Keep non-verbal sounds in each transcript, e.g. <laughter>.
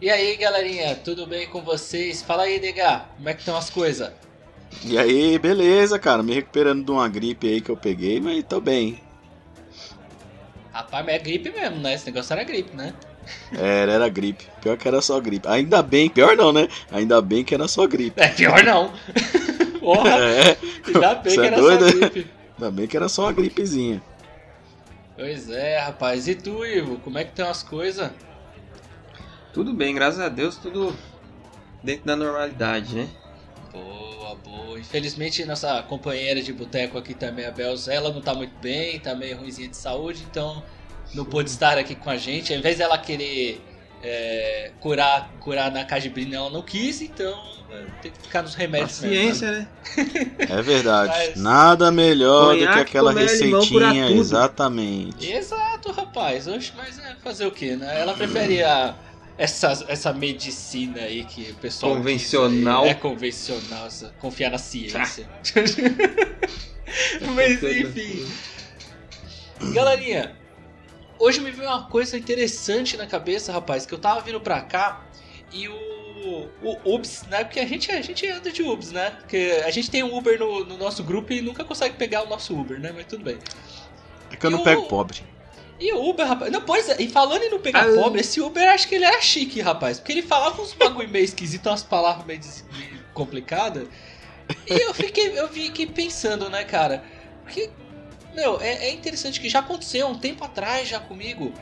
E aí, galerinha, tudo bem com vocês? Fala aí, nega, como é que estão as coisas? E aí, beleza, cara, me recuperando de uma gripe aí que eu peguei, mas tô bem. Rapaz, mas é gripe mesmo, né? Esse negócio era gripe, né? Era, era gripe. Pior que era só gripe. Ainda bem, pior não, né? Ainda bem que era só gripe. <laughs> É, pior não. <laughs> Porra, É, ainda bem que é era doido, só né? gripe. ainda bem que era só uma gripezinha. Pois é, rapaz. E tu, Ivo, como é que estão as coisas? Tudo bem, graças a Deus, tudo dentro da normalidade, né? Boa, boa. Infelizmente, nossa companheira de boteco aqui também, a Belza, ela não tá muito bem, tá meio ruimzinha de saúde, então não pôde estar aqui com a gente. Ao invés dela querer é, curar, curar na cajibrina, ela não quis, então é, tem que ficar nos remédios mesmo, Paciência, né? É verdade. Mas- Nada melhor do que Conhaque aquela receitinha, exatamente. Exato, rapaz. Oxe, mas é fazer o que, né? Ela prefere a- essa, essa medicina aí que o pessoal. Convencional. aí. É convencional, essa- confiar na ciência. mas enfim. Galerinha, hoje me veio uma coisa interessante na cabeça, rapaz, que eu tava vindo pra cá e o. O Ubs, né? Porque a gente, a gente anda de Ubs, né? Porque a gente tem um Uber no, no nosso grupo e nunca consegue pegar o nosso Uber, né? Mas tudo bem. É que eu não Eu- pego pobre. E o Uber, rapaz. Não, pois é, e falando em não pegar Ah. pobre, esse Uber acho que ele era chique, rapaz. Porque ele falava uns bagulho meio esquisito, umas palavras meio, complicadas. E eu fiquei, eu fiquei pensando, né, cara? Porque, meu, é, é interessante que já aconteceu um tempo atrás já comigo.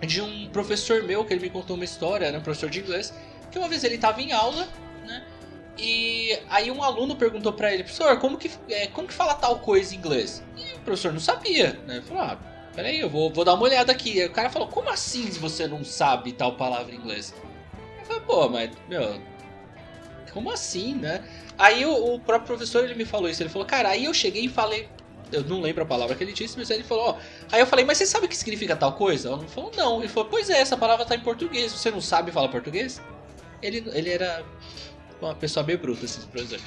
De um professor meu, que ele me contou uma história, era um professor de inglês, que uma vez ele tava em aula, né? E aí um aluno perguntou pra ele, professor, como que, é, como que fala tal coisa em inglês? E o professor não sabia, né? Ele falou, ah, peraí, eu vou, vou dar uma olhada aqui. Aí o cara falou, como assim você não sabe tal palavra em inglês? Eu falei, pô, mas, meu, como assim, né? Aí o, o próprio professor, ele me falou isso, ele falou, cara, aí eu cheguei e falei, eu não lembro a palavra que ele disse, mas ele falou, ó, aí eu falei, mas você sabe o que significa tal coisa? Ele falou, não. Ele falou, pois é, essa palavra tá em português, você não sabe falar português? Ele, ele era uma pessoa meio bruta, assim, professor.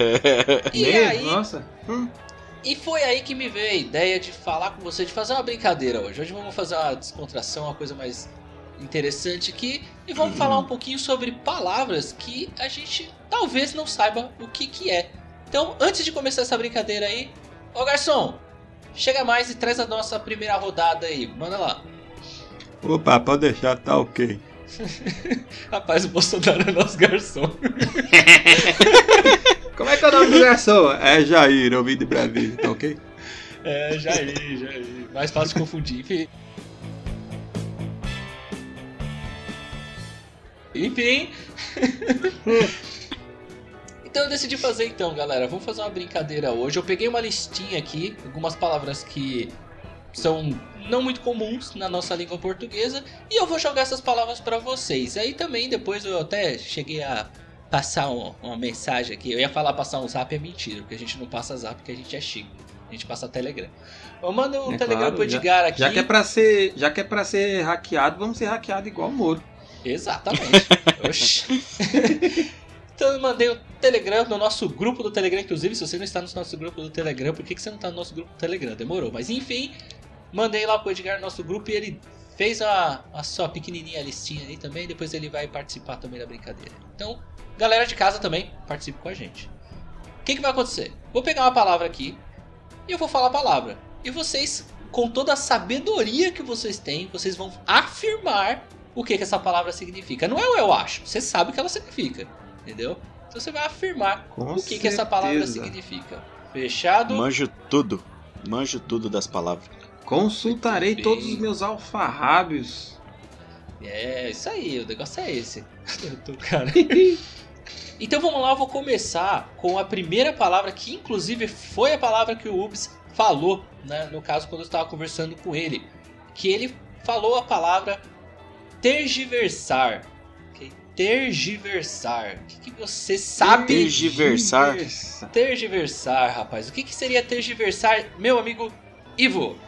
<laughs> E Meu, aí, Nossa. Hum. E foi aí que me veio a ideia de falar com você, de fazer uma brincadeira hoje. Hoje vamos fazer uma descontração, uma coisa mais interessante aqui. E vamos falar um pouquinho sobre palavras que a gente talvez não saiba o que, que é. Então, antes de começar essa brincadeira aí, ô garçom, chega mais e traz a nossa primeira rodada aí. Manda lá. Opa, pode deixar, tá ok. <laughs> Rapaz, o Bolsonaro é nosso garçom. <laughs> Como é que é o nome do garçom? É Jair, eu vim de Brasília, tá ok? É, Jair, Jair. Mais fácil de confundir. Enfim. Enfim. <laughs> então eu decidi fazer então, galera. Vamos fazer uma brincadeira hoje. Eu peguei uma listinha aqui, algumas palavras que são não muito comuns na nossa língua portuguesa e eu vou jogar essas palavras pra vocês. Aí também depois eu até cheguei a passar um- uma mensagem aqui. Eu ia falar passar um zap é mentira, porque a gente não passa zap porque a gente é chique. A gente passa Telegram. Eu mando um É Telegram claro, pro Edgar aqui. Já que é pra ser, já que é para ser hackeado, vamos ser hackeado igual o Moro. Exatamente. <laughs> Oxi. <laughs> então eu mandei o Telegram no nosso grupo do Telegram. Inclusive, se você não está no nosso grupo do Telegram, por que, que você não está no nosso grupo do Telegram? Demorou. Mas enfim, mandei lá pro Edgar no nosso grupo e ele fez a, a sua pequenininha listinha aí também. Depois ele vai participar também da brincadeira. Então, galera de casa também, participe com a gente. O que, que vai acontecer? Vou pegar uma palavra aqui e eu vou falar a palavra. E vocês, com toda a sabedoria que vocês têm, vocês vão afirmar o que, que essa palavra significa. Não é o eu acho, você sabe o que ela significa, entendeu? Então você vai afirmar Com o que, que essa palavra significa. Fechado? Manjo tudo. Manjo tudo das palavras. Consultarei todos os meus alfarrábios. É, isso aí, o negócio é esse. <laughs> Eu tô, cara. <laughs> Então vamos lá, eu vou começar com a primeira palavra, que inclusive foi a palavra que o Ubs falou, né, no caso quando eu estava conversando com ele. Que ele falou a palavra tergiversar. ok? Tergiversar. O que, que você sabe? Tergiversar. Tergiversar. Tergiversar, rapaz. O que, que seria tergiversar, meu amigo Ivo?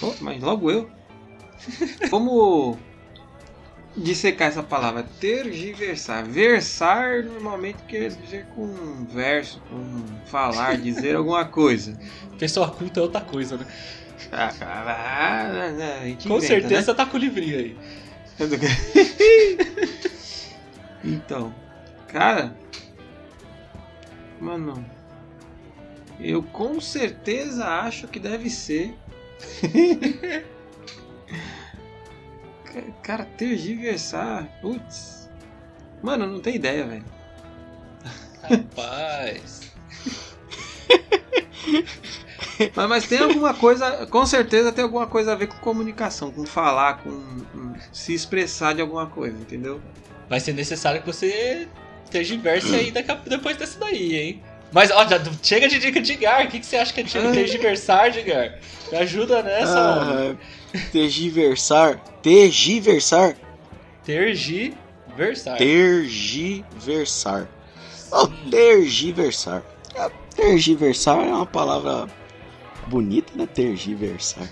Pô, mas logo eu. <laughs> Como dissecar essa palavra? Tergiversar. Versar normalmente quer dizer com verso, com falar, dizer <laughs> alguma coisa. Pessoa culta é outra coisa, né? Ah, ah, ah, Com inventa, certeza tá com o livrinho aí. né? <laughs> Então, cara, mano, eu com certeza acho que deve ser. Ca- cara, tergiversar, putz. Mano, não tem ideia, velho. Rapaz. <laughs> Mas, mas tem alguma coisa, com certeza tem alguma coisa a ver com comunicação, com falar, com, com se expressar de alguma coisa, entendeu? Vai ser necessário que você tergiverse aí daqui depois dessa daí, hein? Mas, ó, já chega de dica de Gar. O que, que você acha que é de tergiversar, Edgar? Me ajuda nessa. Ah, tergiversar. Tergiversar. Tergiversar. Tergiversar. Oh, tergiversar. Ah, Tergiversar é uma palavra bonita, né? Tergiversar.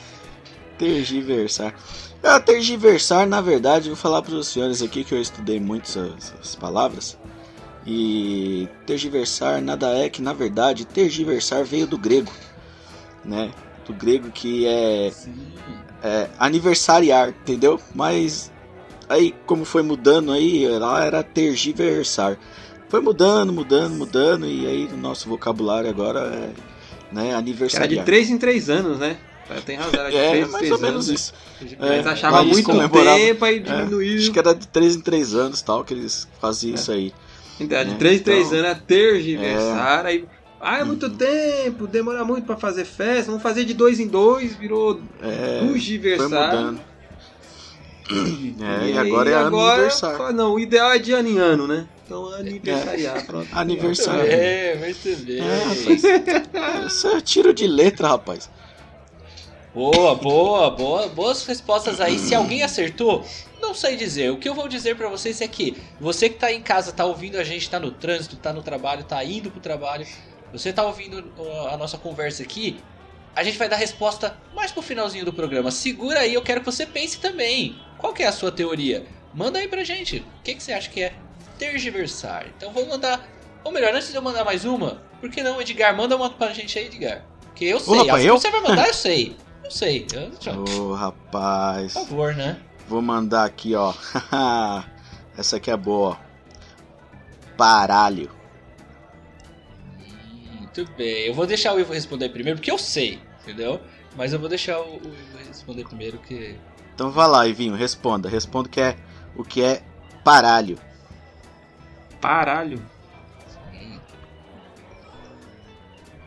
<laughs> tergiversar. Ah, tergiversar, na verdade, vou falar para os senhores aqui que eu estudei muito essas, essas palavras. E tergiversar nada é que, na verdade, tergiversar veio do grego, né? Do grego que é é, aniversariar, entendeu? Mas aí como foi mudando aí, lá era tergiversar. Foi mudando, mudando, mudando e aí o nosso vocabulário agora é né, Que era de aniversariar. 3 em 3 anos, né? Tem razão, era de 3 É, mais 3 ou anos. menos isso. Eles É, eles muito tempo, aí É, diminuiu. acho que era de 3 em 3 anos tal que eles faziam isso aí. Então, de né? 3 em 3 Então, anos é tergiversar, aí. Ah, é muito Uhum. tempo, demora muito pra fazer festa, vamos fazer de 2 em 2, virou É, dugiversar. É, e agora é aniversário. Não, o ideal é de ano em ano, né? Então aniversariar, pronto. Muito Aniversário. bem, muito bem. É, rapaz. Isso é tiro de letra, rapaz. Boa, boa, boa, boas respostas aí. Se alguém acertou, não sei dizer. O que eu vou dizer pra vocês é que você que tá em casa, tá ouvindo a gente, tá no trânsito, tá no trabalho, tá indo pro trabalho, você tá ouvindo uh, a nossa conversa aqui, a gente vai dar resposta mais pro finalzinho do programa. Segura aí, eu quero que você pense também. Qual que é a sua teoria? Manda aí pra gente. O que, que você acha que é tergiversar? Então vou mandar. Ou melhor, antes de eu mandar mais uma, por que não, Edgar? Manda uma pra gente aí, Edgar. Porque eu sei. rapaz, As que eu? você vai mandar, eu sei. Eu sei. Eu, Ô, rapaz. por favor, né? Vou mandar aqui, ó. <laughs> Essa aqui é boa, ó. Paralho. Muito bem. Eu vou deixar o Ivo responder primeiro, porque eu sei, entendeu? Mas eu vou deixar o, o Ivo responder primeiro, que. Então vai lá, Ivinho, responda. Responda o que é, o que é paralho. Paralho.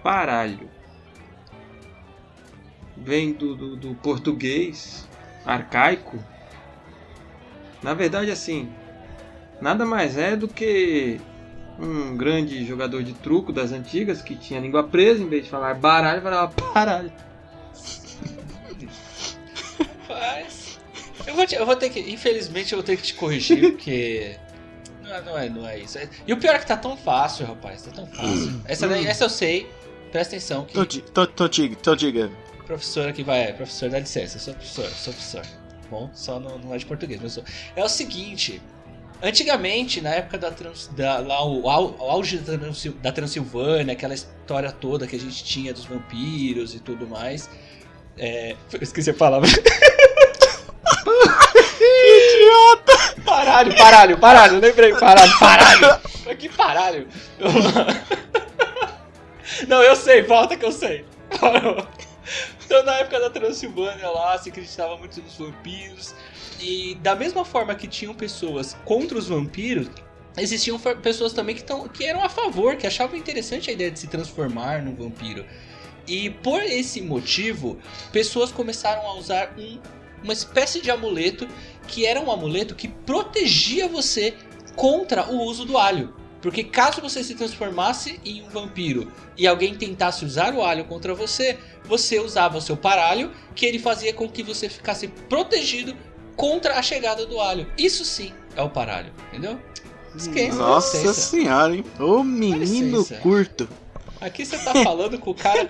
Paralho. Vem do, do, do português arcaico. Na verdade, assim, nada mais é do que um grande jogador de truco das antigas que tinha a língua presa, em vez de falar baralho, falava paralho. Mas. Eu vou, te- eu vou ter que. Infelizmente eu vou ter que te corrigir, porque. Não é, não é, é isso. E o pior é que tá tão fácil, rapaz. Tá tão fácil. Essa, daí, essa eu sei. Presta atenção que. Então, di- então, então diga, diga. Professora que vai. Professor, dá licença, eu sou professor, sou professor. Bom, só não, não é de português, mas. É o seguinte. Antigamente, na época da, trans, da lá, o, o auge da, Transil- da Transilvânia, aquela história toda que a gente tinha dos vampiros e tudo mais. É, <laughs> eu esqueci a palavra. <laughs> Idiota! Paralho, paralho, paralho, lembrei, paralho, paralho! <laughs> Que paralho! Não, eu sei, volta que eu sei. Parou. Então, na época da Transilvânia lá, se acreditava muito nos vampiros. E da mesma forma que tinham pessoas contra os vampiros, existiam pessoas também que, tão, que eram a favor, que achavam interessante a ideia de se transformar num vampiro. E por esse motivo, pessoas começaram a usar um- uma espécie de amuleto que era um amuleto que protegia você contra o uso do alho. Porque caso você se transformasse em um vampiro e alguém tentasse usar o alho contra você, você usava o seu paralho, que ele fazia com que você ficasse protegido contra a chegada do alho. Isso sim é o paralho, entendeu? Esqueça, Nossa senhora, hein? Ô menino curto. Aqui você tá falando com o cara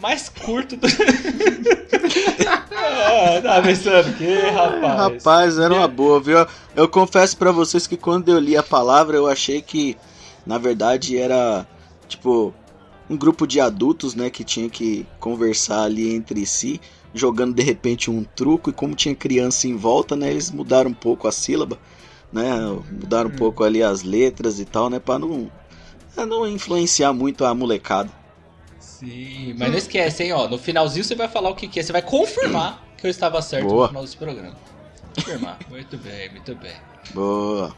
mais curto do. <laughs> ah, tá pensando que, rapaz? Rapaz, era uma boa, viu? Eu confesso pra vocês que quando eu li a palavra, eu achei que, na verdade, era tipo um grupo de adultos, né, que tinha que conversar ali entre si, jogando de repente um truco e como tinha criança em volta, né, eles mudaram um pouco a sílaba, né, mudaram um Hum. pouco ali as letras e tal, né, para não pra não influenciar muito a molecada. Sim, mas não esquece, hein, ó. No finalzinho você vai falar o que, que é. Você vai confirmar que eu estava certo Boa. no final desse programa. Confirmar. muito bem, muito bem. Boa.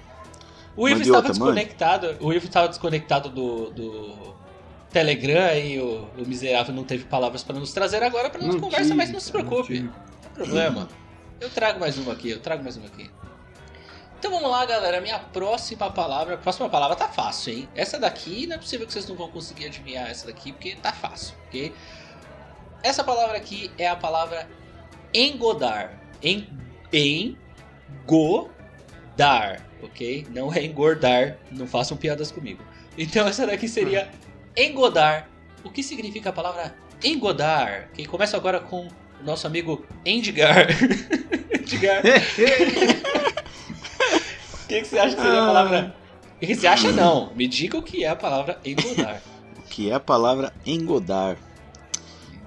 O Ivo estava outra, desconectado. O Ivo estava desconectado do, do Telegram e o, o miserável não teve palavras para nos trazer agora para nossa Não conversa, tive, mas não se preocupe. tive. Não tem problema. Eu trago mais uma aqui, eu trago mais uma aqui. Então vamos lá, galera. Minha próxima palavra. Próxima palavra tá fácil, hein? Essa daqui não é possível que vocês não vão conseguir adivinhar essa daqui, porque tá fácil, ok? Essa palavra aqui é a palavra engodar. En, engodar, ok? Não é engordar. Não façam piadas comigo. Então essa daqui seria engodar. O que significa a palavra engodar? Que começa agora com o nosso amigo Endigar. <laughs> Endigar. <laughs> O que, que você acha que seria a palavra? O que, que você acha não? Me diga o que é a palavra engodar. O que é a palavra engodar?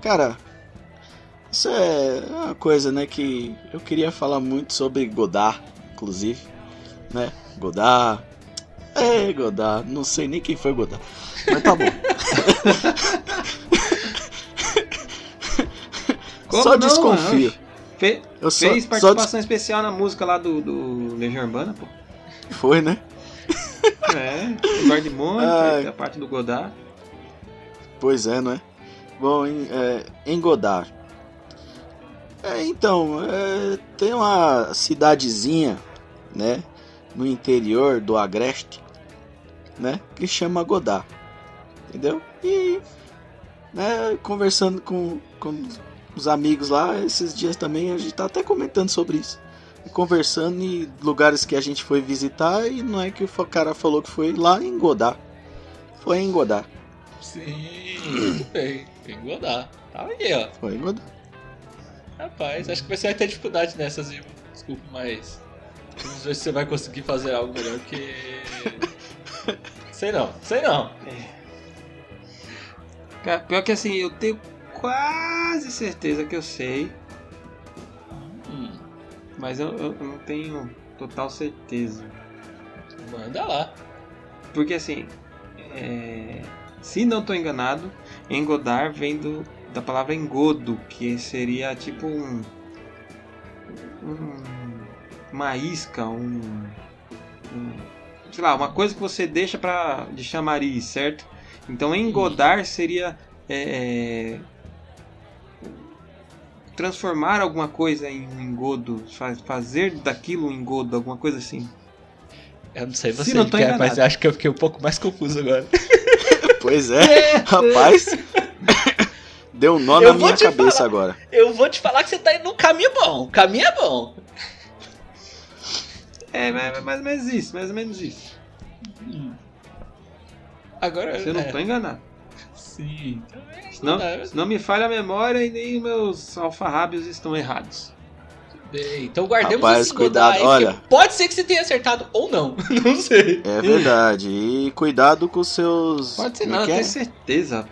Cara, isso é uma coisa, né, que eu queria falar muito sobre Godard, inclusive, né? Godard. É, Godard, não sei nem quem foi Godard. Mas tá bom. <laughs> Como Só não, desconfio. mano? Fe- Eu só, fez só participação especial na música lá do, do Legião Urbana, pô. Foi, né? É, o Guarda Mônica, Ai. tem a parte do Godard. Pois é, não é? Bom, em, é, engodar. É, então, é, tem uma cidadezinha, né, no interior do Agreste, né, que chama Godard, entendeu? E, né, conversando com, com os amigos lá, esses dias também, a gente tá até comentando sobre isso. Conversando em lugares que a gente foi visitar e não é que o cara falou que foi lá em Godard. Foi em Godard. Sim, muito bem. Engodar. Tá aí, ó. Foi em Godard. Rapaz, acho que você vai ter dificuldade nessas, Ivo. Desculpa, mas. Vamos ver se você vai conseguir fazer algo melhor que. Sei não, sei não. Cara, pior que assim, eu tenho quase certeza que eu sei, mas eu, eu não tenho total certeza. manda lá. Porque assim, é, se não estou enganado, engodar vem do, da palavra engodo, que seria tipo um, um- uma isca, um, um- sei lá, uma coisa que você deixa para de chamariz, certo? Então engodar seria é, transformar alguma coisa em um engodo, fa- fazer daquilo um engodo, alguma coisa assim. Eu não sei Se você, não tô Guilherme, enganado. mas eu acho que eu fiquei um pouco mais confuso agora. <laughs> Pois é, rapaz. <laughs> Deu um nó Eu na minha cabeça falar. agora. Eu vou te falar que você tá indo num caminho bom. O caminho é bom. É, mais, mais ou menos isso, mais ou menos isso. Agora. Se eu não é, tô enganado. Sim. Então é Senão, engodar. senão me falha a memória e nem meus alfarrábios estão errados. Bem, Então guardemos Rapaz, esse cuidado, aí, olha. Pode ser que você tenha acertado ou não. <laughs> Não sei. É verdade. E cuidado com os seus. Pode ser não, é eu que tenho é? certeza.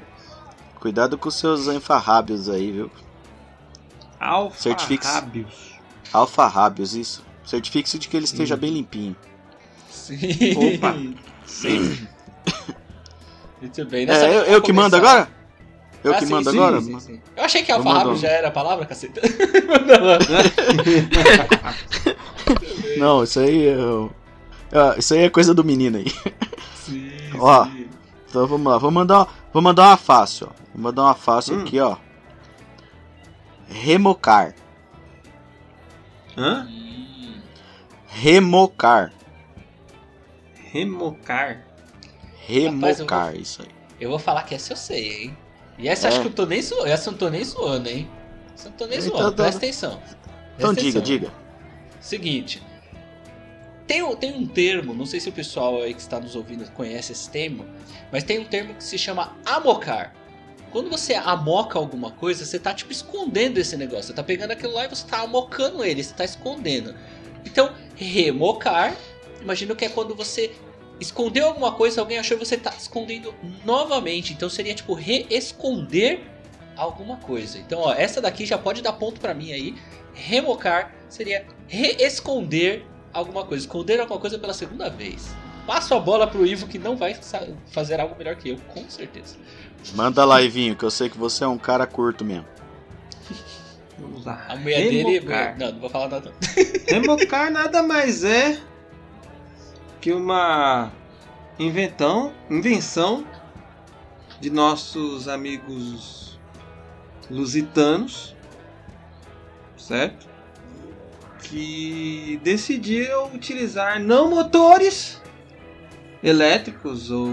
Cuidado com os seus enfarrábios aí, viu? Alfarrábios. Alfarrábios, isso. Certifique-se de que ele esteja Sim. bem limpinho. Sim. Opa. <laughs> Sempre. Muito bem. Nessa É, eu, eu que mando agora? Eu Ah, que sim, mando sim, agora? sim, sim. Eu achei que alfarrábio já era a palavra, caceta. <laughs> <laughs> Não, isso aí eu... Ah, Isso aí é coisa do menino aí. Sim, Ó. sim. Então vamos lá. Vou mandar, vou mandar uma fácil, ó. Vou mandar uma fácil Hum. aqui, ó. Remocar. Hã? Hum, Remocar. Remocar. Remocar, isso aí. eu vou falar que essa eu sei, hein? E essa É. acho que eu tô nem zoando. Essa eu não tô nem zoando, hein? Essa eu não tô nem Então zoando. tá- Presta atenção. Presta Então diga, atenção. diga. Seguinte. Tem, um- tem um termo, não sei se o pessoal aí que está nos ouvindo conhece esse termo, mas tem um termo que se chama amocar. Quando você amoca alguma coisa, você tá tipo escondendo esse negócio. Você tá pegando aquilo lá e você tá amocando ele, você tá escondendo. Então, remocar, imagino que é quando você escondeu alguma coisa, alguém achou e você tá escondendo novamente. Então seria tipo reesconder alguma coisa. Então, ó, essa daqui já pode dar ponto pra mim aí. Remocar seria re-esconder alguma coisa. Esconder alguma coisa pela segunda vez. Passo a bola pro Ivo que não vai fazer algo melhor que eu, com certeza. Manda lá, Ivinho, que eu sei que você é um cara curto mesmo. Vamos lá. A mulher dele. Remocar. Não, não vou falar nada. Remocar nada mais é que uma inventão, invenção de nossos amigos lusitanos, certo? Que decidiram utilizar não motores elétricos ou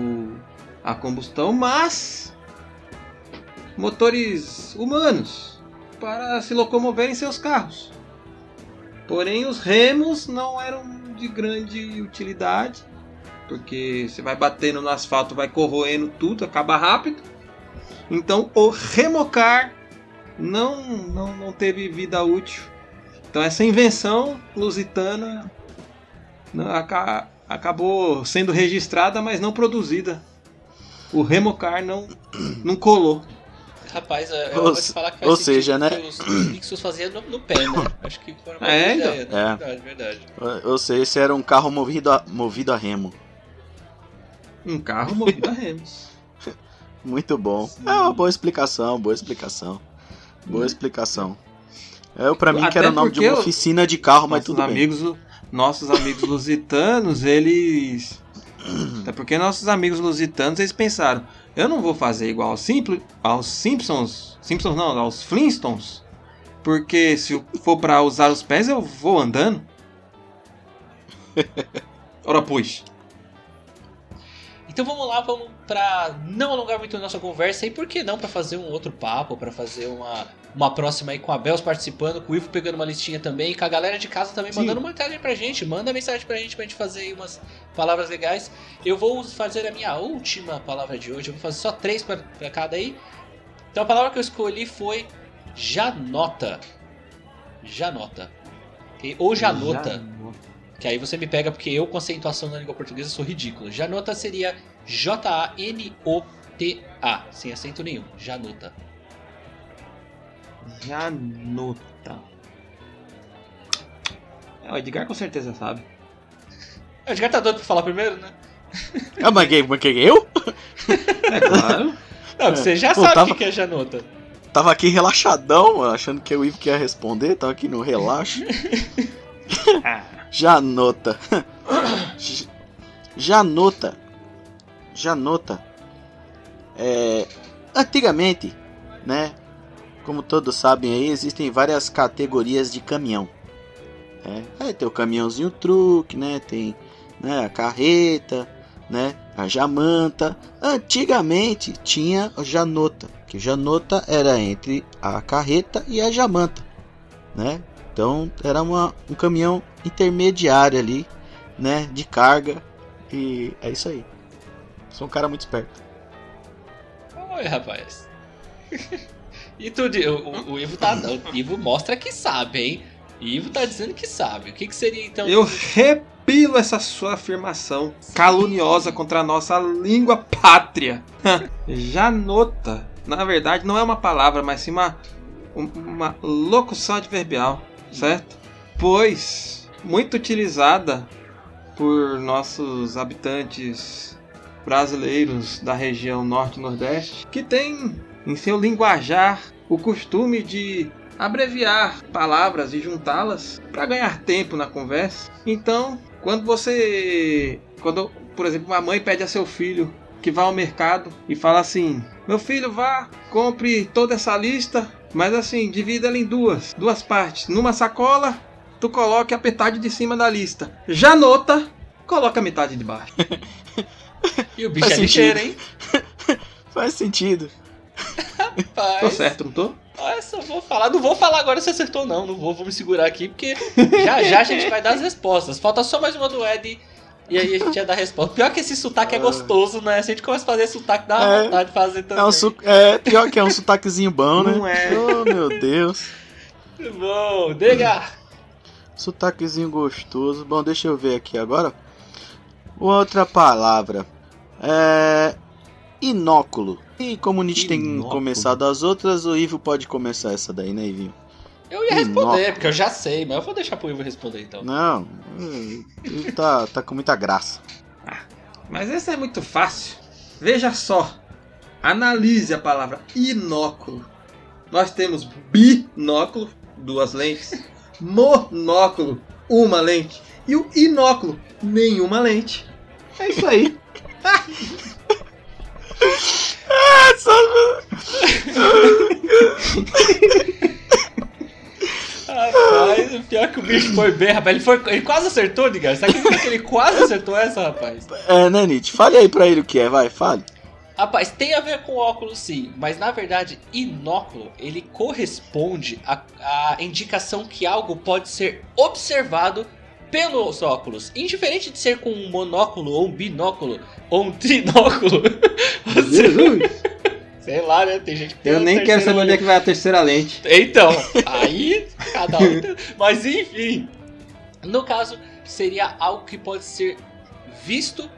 a combustão, mas motores humanos para se locomover em seus carros. Porém, os remos não eram de grande utilidade, porque você vai batendo no asfalto, vai corroendo tudo, acaba rápido. Então, o remocar não, não, não teve vida útil. Então, essa invenção lusitana aca- acabou sendo registrada, mas não produzida. O remocar não, não colou. Rapaz, eu Ou vou te se- falar que faz ou seja, né? que Os, os Nixos faziam no, no pé, né? <laughs> Acho que foi uma É, boa então. ideia, né? É. Verdade, verdade. Ou- Ou seja, esse era um carro movido a, movido a remo. Um carro movido a remos. <laughs> Muito bom. É uma boa explicação, boa explicação. Boa explicação. Eu, pra mim, Até que era o nome de uma o- oficina de carro, mas nossos tudo bem. amigos, nossos amigos lusitanos, eles. <clears throat> Até porque nossos amigos lusitanos, eles pensaram: eu não vou fazer igual aos, Simpl- aos Simpsons, Simpsons não, aos Flintstones, porque se for pra usar os pés, eu vou andando. <laughs> Ora, pois. Então vamos lá, vamos pra não alongar muito a nossa conversa e por que não pra fazer um outro papo, pra fazer uma, uma próxima aí com a Bels participando, com o Ivo pegando uma listinha também, com a galera de casa também Sim. mandando uma mensagem pra gente, manda mensagem pra gente pra gente fazer aí umas palavras legais. Eu vou fazer a minha última palavra de hoje, eu vou fazer só três pra, pra cada aí. Então a palavra que eu escolhi foi janota. Janota. Ok? Ou janota. Janota. Que aí você me pega porque eu, com acentuação na língua portuguesa, sou ridículo. Janota seria J-A-N-O-T-A, sem acento nenhum. Janota. Janota. É, o Edgar com certeza sabe. O Edgar tá doido pra falar primeiro, né? <laughs> Ah, mas que, mas que eu? É claro. Não, você já Pô, sabe o tava- que que é janota. Tava aqui relaxadão, achando que o Ivo que ia responder, tava aqui no relaxo. <laughs> Ah, Janota. Janota. Janota. É, antigamente, né? Como todos sabem aí, existem várias categorias de caminhão. É, aí tem o caminhãozinho truque, né? Tem né, a carreta, né? A jamanta. Antigamente tinha a janota, que janota era entre a carreta e a jamanta, né? Então era uma, um caminhão intermediário ali, né? De carga. E é isso aí. Sou um cara muito esperto. Oi, rapaz. <laughs> e tu, o, o- Ivo tá. O <laughs> Ivo mostra que sabe, hein? Ivo tá dizendo que sabe. O que, que seria então? Eu repilo essa sua afirmação caluniosa contra a nossa língua pátria. <laughs> Janota, na verdade, não é uma palavra, mas sim uma, um- uma locução adverbial, certo? Pois muito utilizada por nossos habitantes brasileiros da região norte e nordeste, que tem em seu linguajar o costume de abreviar palavras e juntá-las para ganhar tempo na conversa. Então, quando você, quando, por exemplo, uma mãe pede a seu filho que vá ao mercado e fala assim: "Meu filho, vá, compre toda essa lista, mas assim, divida ela em duas, duas partes. Numa sacola, tu coloque a metade de cima da lista. Já nota, coloca a metade de baixo." <laughs> E o bicho Faz é ligeiro, hein? <laughs> Faz sentido. Rapaz. Tô certo, não tô? Olha, só vou falar. Não vou falar agora se acertou, não. Não vou, vou me segurar aqui, porque já já a gente vai dar as respostas. Falta só mais uma do Ed. E aí a gente ia dar a resposta. Pior que esse sotaque é gostoso, né? Se a gente começa a fazer sotaque, dá É. vontade de fazer também. É, um su... é pior que é um sotaquezinho bom, né? Não é. Oh, meu Deus. Bom, Degar. Sotaquezinho gostoso. Bom, deixa eu ver aqui agora. Outra palavra. É. inóculo. E como o Nietzsche tem começado as outras, o Ivo pode começar essa daí, né, Ivinho? Eu ia responder, porque eu já sei, mas eu vou deixar pro Ivo responder então. Não, o Ivo tá, tá com muita graça. Mas essa é muito fácil. Veja só. Analise a palavra inóculo. Nós temos binóculo, duas lentes. Monóculo, uma lente. E o inóculo, nenhuma lente. É isso aí. <laughs> Rapaz, o pior que o bicho foi bem, rapaz. Ele, foi, ele quase acertou, Diga. Acredita que ele quase acertou essa, rapaz? É, né, Nietzsche? Fale aí pra ele o que é, vai, fale. Rapaz, tem a ver com óculos sim, mas na verdade, inóculo, ele corresponde à, à indicação que algo pode ser observado pelos óculos. Indiferente de ser com um monóculo, ou um binóculo, ou um trinóculo. <laughs> Você, Jesus. Sei lá, né? Tem gente que tem Eu nem quero saber onde é que vai a terceira lente. Então, <laughs> aí cada um. Mas enfim. No caso, seria algo que pode ser visto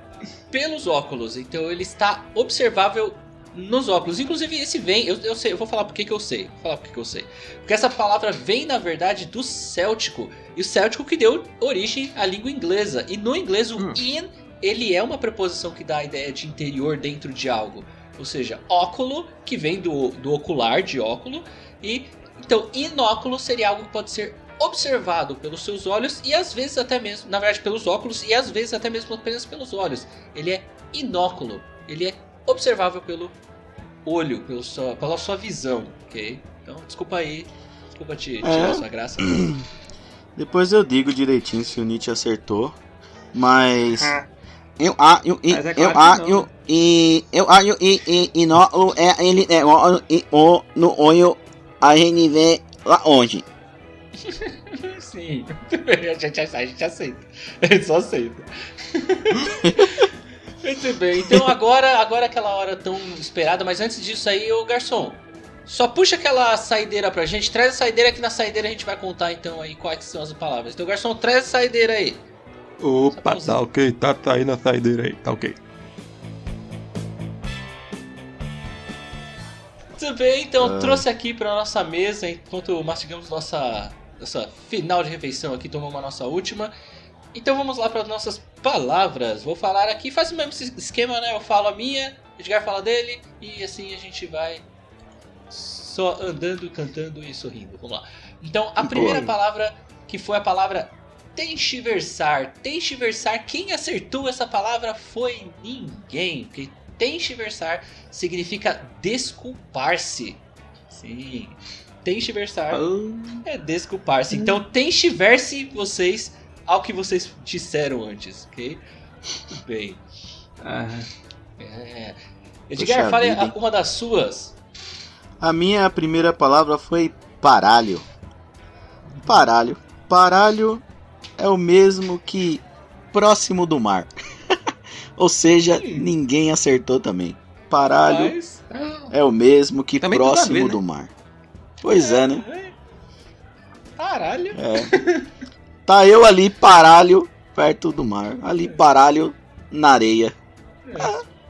pelos óculos. Então ele está observável nos óculos. Inclusive, esse vem. Eu, eu sei, eu vou falar por que eu sei. Vou falar por que que eu sei. Porque essa palavra vem, na verdade, do céltico. E o céltico que deu origem à língua inglesa. E no inglês, o Hum. in, ele é uma preposição que dá a ideia de interior dentro de algo. Ou seja, óculo, que vem do, do ocular, de óculo. E então, inóculo seria algo que pode ser observado pelos seus olhos e às vezes até mesmo, na verdade, pelos óculos e às vezes até mesmo apenas pelos olhos. Ele é inóculo, ele é observável pelo olho, pelo sua, pela sua visão, ok? Então, desculpa aí, desculpa te tirar É. sua graça. <clears throat> Depois eu digo direitinho se o Nietzsche acertou. Mas. Eu acho e Mas é eu claro que acho não. e eu acho e e e não é ele é o e o no olho <laughs> <laughs> a gente vê lá onde. Sim, a gente, a gente aceita. A gente só aceita. <laughs> Muito bem, então agora, agora é aquela hora tão esperada, mas antes disso aí, ô garçom, só puxa aquela saideira pra gente, traz a saideira que na saideira a gente vai contar então aí quais são as palavras. Então, garçom, traz a saideira aí. Opa, tá ok, tá, tá aí na saideira aí, tá ok. Muito bem, então Ah. trouxe aqui pra nossa mesa, enquanto mastigamos nossa, nossa final de refeição aqui, tomamos a nossa última. Então vamos lá para as nossas palavras. Vou falar aqui, faz o mesmo es- esquema, né? Eu falo a minha, Edgar fala dele, e assim a gente vai só andando, cantando e sorrindo. Vamos lá. Então, a primeira Boa. palavra, que foi a palavra tenchiversar. Tenchiversar, quem acertou essa palavra foi ninguém, porque tenchiversar significa desculpar-se. Sim. Tenchiversar é desculpar-se. Então, tenchiverse vocês ao que vocês disseram antes, ok? Muito bem. Ah, É. Edgar, fale vida, uma das suas. A minha primeira palavra foi paralho. Paralho. Paralho é o mesmo que próximo do mar. <laughs> Ou seja, Hum. ninguém acertou também. Paralho Mas... é o mesmo que Também próximo ver, né? do mar. Pois é, né? É. Caralho. É. Tá eu ali, paralho, perto do mar. Ali, paralho, na areia.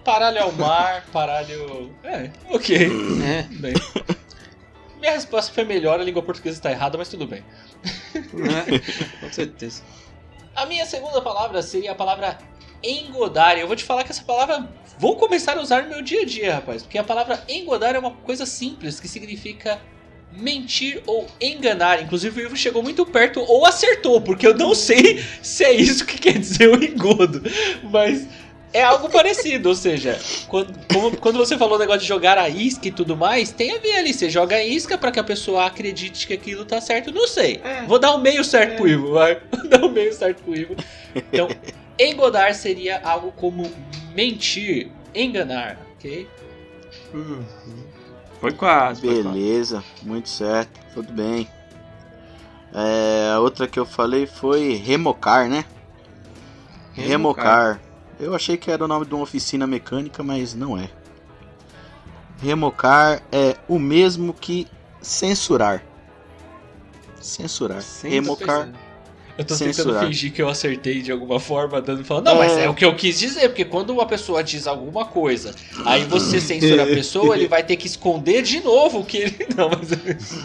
Paralho ao mar, paralho. É, ok. é, bem. <laughs> Minha resposta foi melhor, a língua portuguesa está errada, mas tudo bem. né? <laughs> Com certeza. A minha segunda palavra seria a palavra engodar. Eu vou te falar que essa palavra vou começar a usar no meu dia a dia, rapaz. Porque a palavra engodar é uma coisa simples que significa mentir ou enganar. Inclusive o Ivo chegou muito perto ou acertou, porque eu não sei <laughs> se é isso que quer dizer o engodo. Mas é algo parecido, ou seja, quando, como- quando você falou o negócio de jogar a isca e tudo mais, tem a ver ali. Você joga a isca pra que a pessoa acredite que aquilo tá certo. Não sei. É. Vou dar um meio certo É. pro Ivo, vai. <laughs> Vou dar um meio certo pro Ivo. Então, engodar seria algo como mentir, enganar, ok? Hum, Foi quase. Foi quase. Beleza, muito certo, tudo bem. É, a outra que eu falei foi remocar, né? Remocar. Eu achei que era o nome de uma oficina mecânica, mas não é. Remocar é o mesmo que censurar. Censurar. Remocar. Eu tô censurar. tentando fingir que eu acertei de alguma forma, dando falando, não, mas É. é o que eu quis dizer, porque quando uma pessoa diz alguma coisa, aí você censura a <laughs> pessoa, ele vai ter que esconder de novo o que ele. <laughs> Não, mas.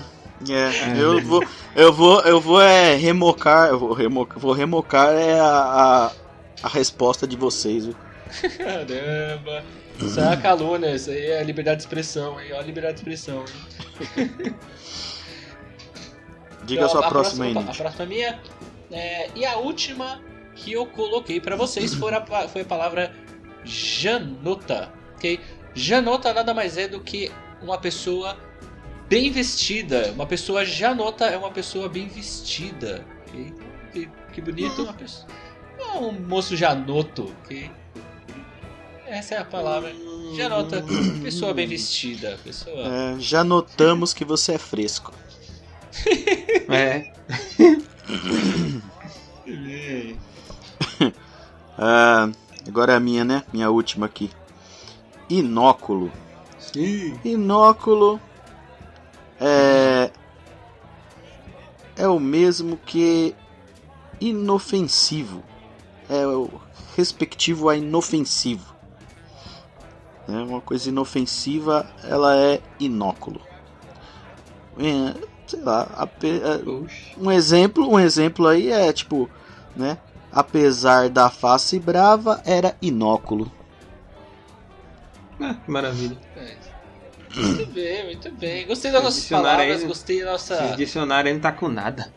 <laughs> É, eu vou, eu vou, eu vou é, remocar, eu vou remocar, vou remocar é a, a, a resposta de vocês. viu? Caramba! Isso é uma calúnia, isso aí é liberdade de expressão, hein? Olha a liberdade de expressão? <laughs> Diga Então, a sua próxima aí, opa, A próxima é minha. É, e a última que eu coloquei pra vocês foi a, foi a palavra janota, ok? Janota nada mais é do que uma pessoa bem vestida. Uma pessoa janota é uma pessoa bem vestida, ok? Que, que bonito, uma pessoa... Um moço janoto, ok? Essa é a palavra. Janota, pessoa bem vestida, pessoa... É, já notamos que você é fresco. É. <laughs> <laughs> Ah, agora é a minha, né? Minha última aqui. Inóculo. Sim. Inóculo é é o mesmo que inofensivo. Respectivo a inofensivo. É uma coisa inofensiva, ela é inóculo. É, sei lá, ape- é, um exemplo, um exemplo aí é tipo, né? Apesar da face brava, era inóculo. Ah, que maravilha. É. Muito bem, muito bem. Gostei das Esse nossas dicionário palavras, aí- gostei da Esse nossa. dicionário aí não tá com nada.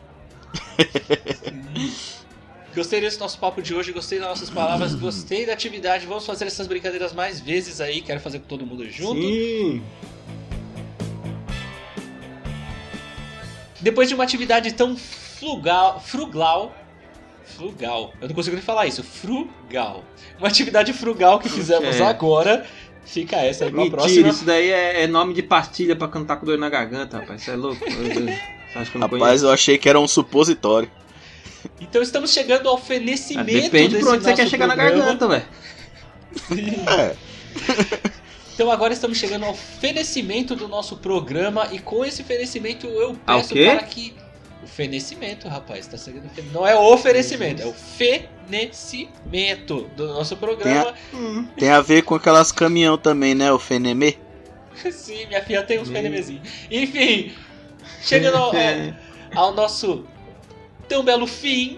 <laughs> Gostei desse nosso papo de hoje, gostei das nossas palavras, gostei da atividade. Vamos fazer essas brincadeiras mais vezes aí, quero fazer com todo mundo junto. Sim. Depois de uma atividade tão frugal, frugal, frugal, eu não consigo nem falar isso, frugal. Uma atividade frugal que fizemos É. agora, fica essa aí pra Mentira, próxima. isso daí é, é nome de pastilha pra cantar com dor na garganta, rapaz. Você é louco? Que eu não Rapaz, conheço? eu achei que era um supositório. Então estamos chegando ao Ah, fenecimento Depende desse por onde você nosso quer chegar na programa. garganta, velho. <laughs> É, Então agora estamos chegando ao fenecimento do nosso programa e com esse fenecimento eu Ao peço quê? para que o fenecimento, rapaz, tá seguindo não é o oferecimento, é o fenecimento do nosso programa. tem a ver com aquelas caminhão também, né? O Fenemê. <laughs> Sim, minha filha tem uns Hum. fenemezinhos. Enfim, chegando ao, <laughs> É. ao- ao nosso tão belo fim,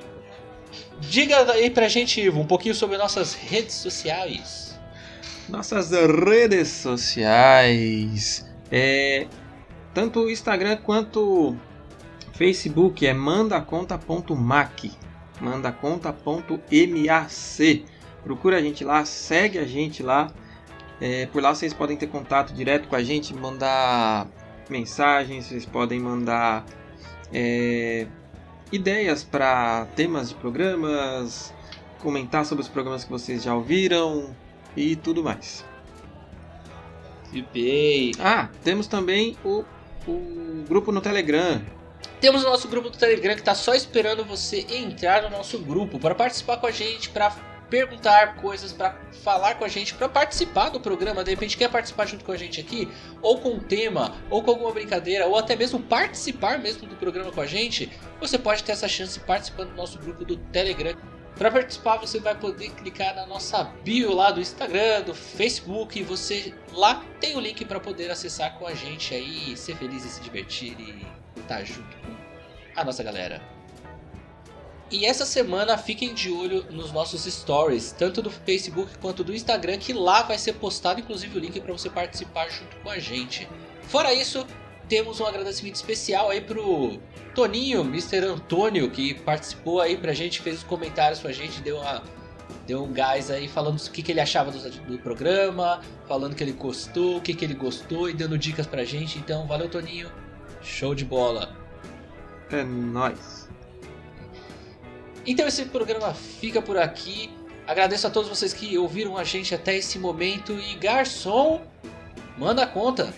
diga aí pra gente, Ivo, um pouquinho sobre nossas redes sociais. Nossas redes sociais. É, tanto o Instagram quanto Facebook é mandaconta.mac. Mandaconta.mac. Procura a gente lá, segue a gente lá. É, por lá vocês podem ter contato direto com a gente, mandar mensagens, vocês podem mandar é, ideias para temas de programas, comentar sobre os programas que vocês já ouviram e tudo mais. Bem. Ah, temos também o, o grupo no Telegram. Temos o nosso grupo do Telegram que tá só esperando você entrar no nosso grupo para participar com a gente, para perguntar coisas, para falar com a gente, para participar do programa. De repente quer participar junto com a gente aqui, ou com um tema, ou com alguma brincadeira, ou até mesmo participar mesmo do programa com a gente. Você pode ter essa chance participando do nosso grupo do Telegram. Para participar, você vai poder clicar na nossa bio lá do Instagram, do Facebook, e você lá tem o link para poder acessar com a gente aí, ser feliz e se divertir e estar junto com a nossa galera. E essa semana fiquem de olho nos nossos stories, tanto do Facebook quanto do Instagram, que lá vai ser postado inclusive o link para você participar junto com a gente. Fora isso, temos um agradecimento especial aí pro Toninho, Mr. Antônio, que participou aí pra gente, fez os comentários pra gente, deu uma deu um gás aí falando o que, que ele achava do, do programa, falando que ele gostou, o que, que ele gostou e dando dicas pra gente. Então, valeu Toninho, show de bola. É nóis. Então esse programa fica por aqui. Agradeço a todos vocês que ouviram a gente até esse momento e garçom, manda a conta.